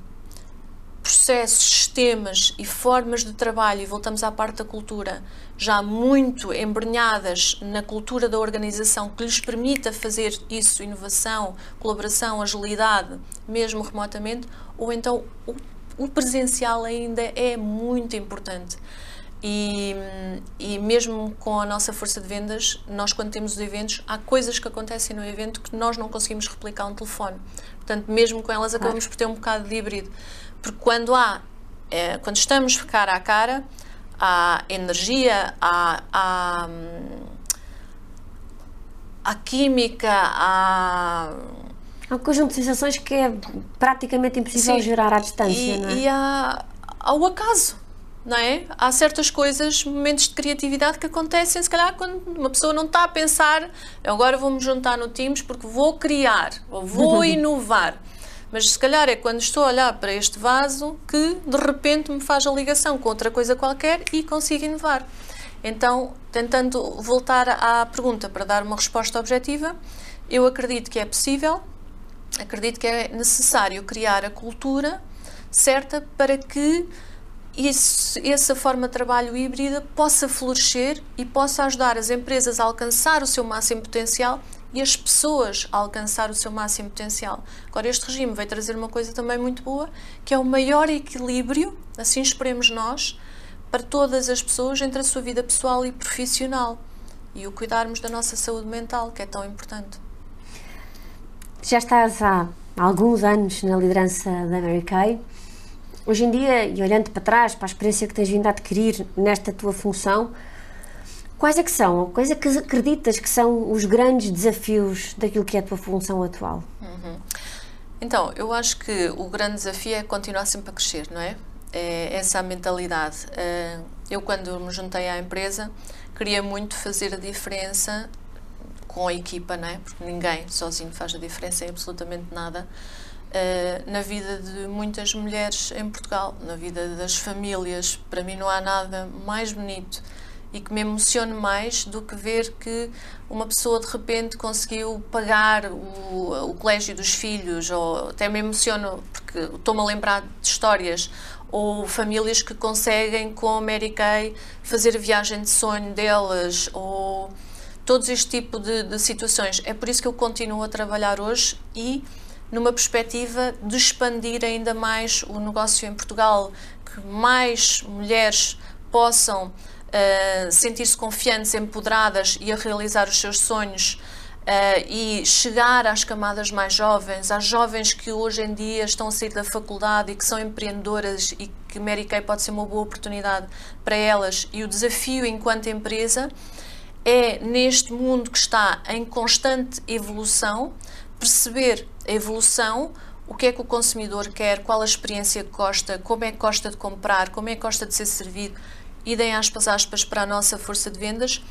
S2: processos, sistemas e formas de trabalho, e voltamos à parte da cultura, já muito embrenhadas na cultura da organização que lhes permita fazer isso, inovação, colaboração, agilidade, mesmo remotamente, ou então o o presencial ainda é muito importante. E, e, mesmo com a nossa força de vendas, nós quando temos os eventos, há coisas que acontecem no evento que nós não conseguimos replicar um telefone. Portanto, mesmo com elas acabamos por ter um bocado de híbrido. Porque quando há, é, quando estamos cara a cara, há energia, há, há, há química, há
S1: é um conjunto de sensações que é praticamente impossível Sim. gerar à distância,
S2: e,
S1: não é?
S2: E há, há o acaso, não é? Há certas coisas, momentos de criatividade que acontecem, se calhar, quando uma pessoa não está a pensar, agora vou-me juntar no Teams porque vou criar, ou vou inovar. Mas se calhar é quando estou a olhar para este vaso que de repente me faz a ligação com outra coisa qualquer e consigo inovar. Então, tentando voltar à pergunta para dar uma resposta objetiva, eu acredito que é possível, acredito que é necessário criar a cultura certa para que essa forma de trabalho híbrida possa florescer e possa ajudar as empresas a alcançar o seu máximo potencial e as pessoas a alcançar o seu máximo potencial. Agora, este regime veio trazer uma coisa também muito boa, que é o maior equilíbrio, assim esperemos nós, para todas as pessoas entre a sua vida pessoal e profissional e o cuidarmos da nossa saúde mental, que é tão importante.
S1: Já estás há alguns anos na liderança da Mary Kay. Hoje em dia, e olhando para trás, para a experiência que tens vindo a adquirir nesta tua função, quais é que são, quais é que acreditas que são os grandes desafios daquilo que é a tua função atual?
S2: Uhum. Então, eu acho que o grande desafio é continuar sempre a crescer, não é? É essa a mentalidade. Eh, eu, quando me juntei à empresa, queria muito fazer a diferença com a equipa, não é? Porque ninguém sozinho faz a diferença em absolutamente nada uh, na vida de muitas mulheres em Portugal, na vida das famílias. Para mim não há nada mais bonito e que me emocione mais do que ver que uma pessoa de repente conseguiu pagar o, o colégio dos filhos, ou até me emociono porque estou-me a lembrar de histórias, ou famílias que conseguem com a Mary Kay fazer a viagem de sonho delas, ou todos este tipo de, de situações. É por isso que eu continuo a trabalhar hoje e numa perspectiva de expandir ainda mais o negócio em Portugal, que mais mulheres possam uh, sentir-se confiantes, empoderadas e a realizar os seus sonhos uh, e chegar às camadas mais jovens, às jovens que hoje em dia estão a sair da faculdade e que são empreendedoras e que Mary Kay pode ser uma boa oportunidade para elas e o desafio enquanto empresa é neste mundo que está em constante evolução perceber a evolução, o que é que o consumidor quer, qual a experiência que gosta, como é que gosta de comprar, como é que gosta de ser servido, idem aspas aspas para a nossa força de vendas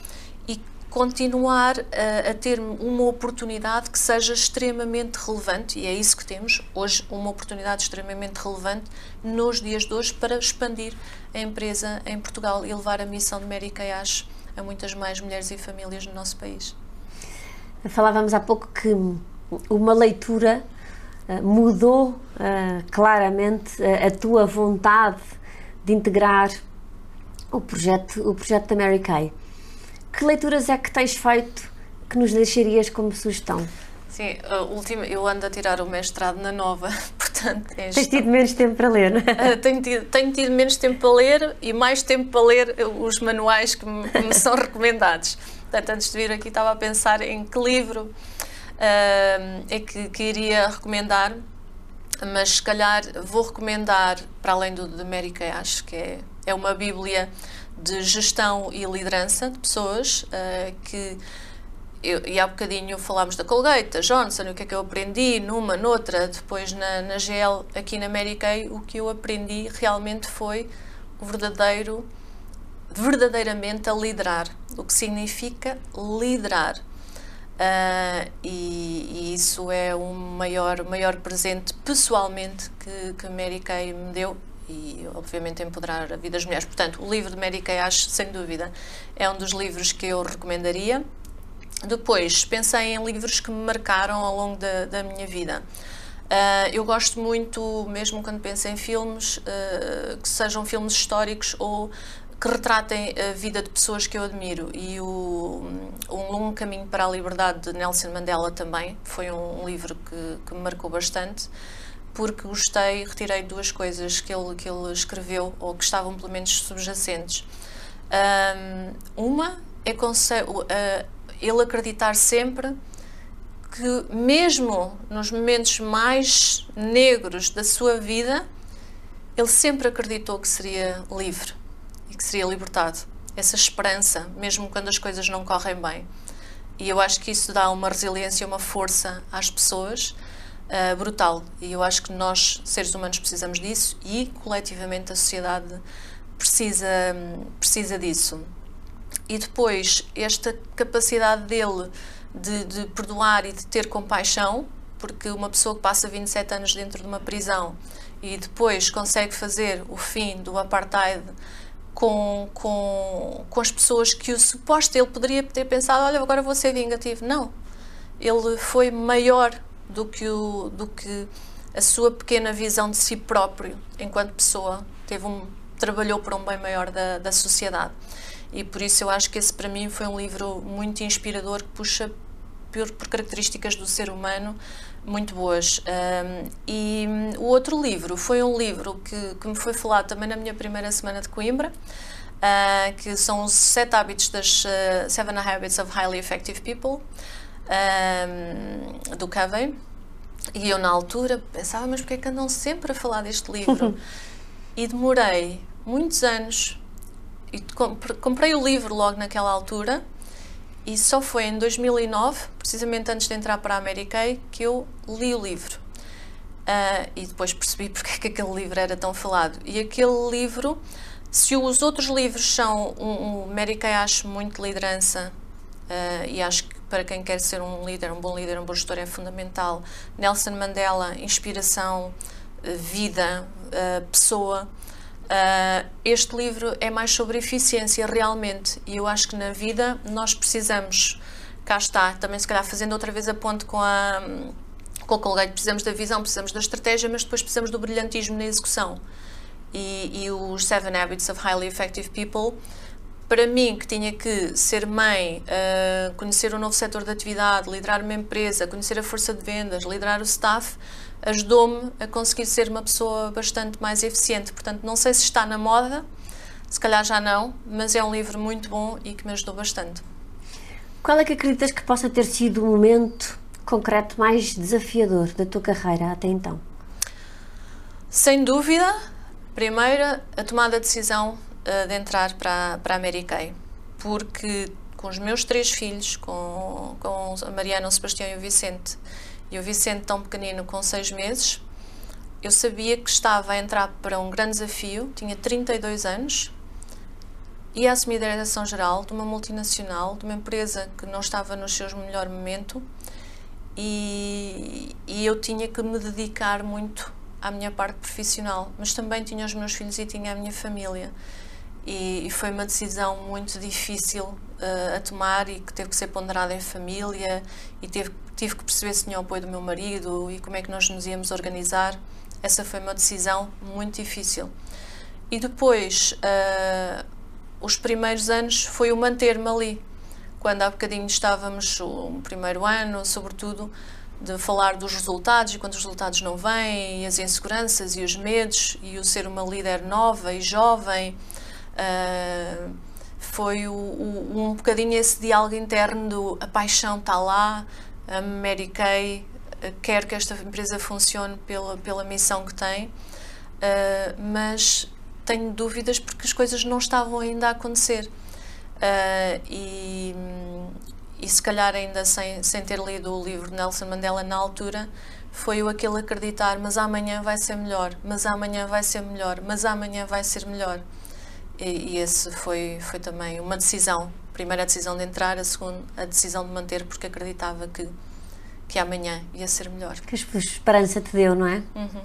S2: e continuar a, a, ter uma oportunidade que seja extremamente relevante, e é isso que temos hoje, uma oportunidade extremamente relevante nos dias de hoje para expandir a empresa em Portugal e levar a missão de Mary Kay a muitas mais mulheres e famílias no nosso país.
S1: Falávamos há pouco que uma leitura uh, mudou uh, claramente a, a tua vontade de integrar o projeto, o projeto da Mary Kay. Que leituras é que tens feito que nos deixarias como sugestão?
S2: Sim, última, eu ando a tirar o mestrado na Nova, portanto...
S1: É tens tido menos tempo para ler, não é?
S2: tenho, tido, tenho tido menos tempo para ler e mais tempo para ler os manuais que me, que me são recomendados. Portanto, antes de vir aqui estava a pensar em que livro uh, é que, que iria recomendar, mas se calhar vou recomendar, para além do de América, acho que é, é uma bíblia de gestão e liderança de pessoas uh, que eu, e há bocadinho falámos da Colgate, da Johnson, o que é que eu aprendi numa, noutra, depois na, na GL, aqui na Mary o que eu aprendi realmente foi o verdadeiro, verdadeiramente a liderar, o que significa liderar. Uh, e, e, isso é o maior, maior presente pessoalmente que, que Mary Kay me deu e obviamente empoderar a vida das mulheres. Portanto, o livro de Mary Kay acho, sem dúvida, é um dos livros que eu recomendaria. Depois, pensei em livros que me marcaram ao longo da, da minha vida. Uh, eu gosto muito, mesmo quando penso em filmes, uh, que sejam filmes históricos ou que retratem a vida de pessoas que eu admiro. E o Um Longo Caminho para a Liberdade de Nelson Mandela também foi um, livro que, que me marcou bastante, porque gostei, retirei duas coisas que ele, que ele escreveu, ou que estavam pelo menos subjacentes. Um, uma é uh, ele acreditar sempre que, mesmo nos momentos mais negros da sua vida, ele sempre acreditou que seria livre e que seria libertado. Essa esperança, mesmo quando as coisas não correm bem. E eu acho que isso dá uma resiliência, uma força às pessoas uh, brutal. E eu acho que nós, seres humanos, precisamos disso e coletivamente a sociedade precisa, precisa disso. E depois, esta capacidade dele de, de, perdoar e de ter compaixão, porque uma pessoa que passa 27 anos dentro de uma prisão e depois consegue fazer o fim do apartheid com, com, com as pessoas que o suposto ele poderia ter pensado, olha, agora vou ser vingativo. Não. Ele foi maior do que, o, do que a sua pequena visão de si próprio enquanto pessoa. Teve um, trabalhou para um bem maior da, da sociedade. E por isso eu acho que esse para mim foi um livro muito inspirador que puxa por, por características do ser humano muito boas. Um, e o outro livro foi um livro que, que me foi falado também na minha primeira semana de Coimbra, uh, que são os Sete Hábitos das uh, Seven Habits of Highly Effective People, um, do Covey. E eu, na altura, pensava, mas porquê é que andam sempre a falar deste livro? e demorei muitos anos, e comprei o livro logo naquela altura, e só foi em 2009, precisamente antes de entrar para a Amerikei, que eu li o livro. Uh, e depois percebi porque é que aquele livro era tão falado. E aquele livro, se os outros livros são, um, um Mary Kay acho muito liderança, uh, e acho que para quem quer ser um líder, um bom líder, um bom gestor é fundamental. Nelson Mandela, inspiração, uh, vida, pessoa. Uh, este livro é mais sobre eficiência realmente e eu acho que na vida nós precisamos, cá está, também se calhar fazendo outra vez a ponte com a com o Colgate, precisamos da visão, precisamos da estratégia, mas depois precisamos do brilhantismo na execução. E, e os Seven Habits of Highly Effective People, para mim, que tinha que ser mãe, uh, conhecer um novo setor de atividade, liderar uma empresa, conhecer a força de vendas, liderar o staff, ajudou-me a conseguir ser uma pessoa bastante mais eficiente. Portanto, não sei se está na moda, se calhar já não, mas é um livro muito bom e que me ajudou bastante.
S1: Qual é que acreditas que possa ter sido o momento concreto mais desafiador da tua carreira até então?
S2: Sem dúvida, primeira, a tomada de decisão uh, de entrar para, para a Mary Kay, porque com os meus três filhos, com, com a Mariana, o Sebastião e o Vicente, e o Vicente, tão pequenino, com seis meses, eu sabia que estava a entrar para um grande desafio, tinha 32 anos, ia assumir a direção geral de uma multinacional, de uma empresa que não estava no seu melhor momento, e, e eu tinha que me dedicar muito à minha parte profissional, mas também tinha os meus filhos e tinha a minha família. E, e foi uma decisão muito difícil uh, a tomar e que teve que ser ponderada em família e teve tive que perceber se tinha o apoio do meu marido e como é que nós nos íamos organizar. Essa foi uma decisão muito difícil. E depois, uh, os primeiros anos, foi o manter-me ali. Quando há bocadinho estávamos, o primeiro ano, sobretudo, de falar dos resultados e quando os resultados não vêm, e as inseguranças e os medos, e o ser uma líder nova e jovem. Foi o, o, um bocadinho esse diálogo interno do a paixão está lá, a Mary Kay eh, quer que esta empresa funcione pela, pela missão que tem, uh, mas tenho dúvidas porque as coisas não estavam ainda a acontecer. Uh, e, e se calhar ainda sem, sem ter lido o livro de Nelson Mandela na altura, foi o aquele acreditar, mas amanhã vai ser melhor, mas amanhã vai ser melhor, mas amanhã vai ser melhor. E, e esse foi, foi também uma decisão primeira a decisão de entrar, a segunda a decisão de manter, porque acreditava que, que amanhã ia ser melhor.
S1: Que esperança te deu, não é? Uhum.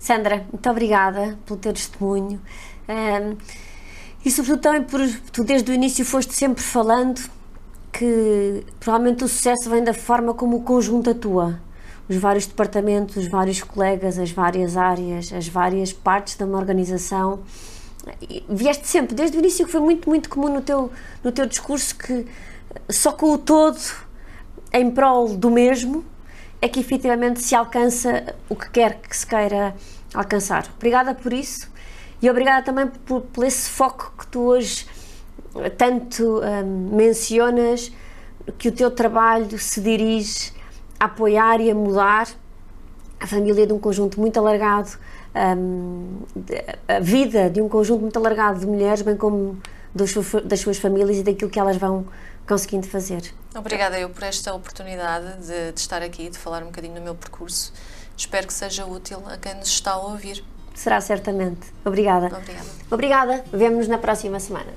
S1: Sandra, muito obrigada pelo teu testemunho. Um, e sobretudo também por tu desde o início foste sempre falando que provavelmente o sucesso vem da forma como o conjunto atua. Os vários departamentos, os vários colegas, as várias áreas, as várias partes de uma organização vieste sempre, desde o início, que foi muito, muito comum no teu, no teu discurso, que só com o todo em prol do mesmo é que efetivamente se alcança o que quer que se queira alcançar. Obrigada por isso e obrigada também por, por esse foco que tu hoje tanto um, mencionas, que o teu trabalho se dirige a apoiar e a mudar a família de um conjunto muito alargado um, a vida de um conjunto muito alargado de mulheres, bem como dos, das suas famílias e daquilo que elas vão conseguindo fazer.
S2: Obrigada eu por esta oportunidade de, de estar aqui, de falar um bocadinho do meu percurso. Espero que seja útil a quem nos está a ouvir.
S1: Será certamente. Obrigada.
S2: Obrigada.
S1: Obrigada. Vemo-nos na próxima semana.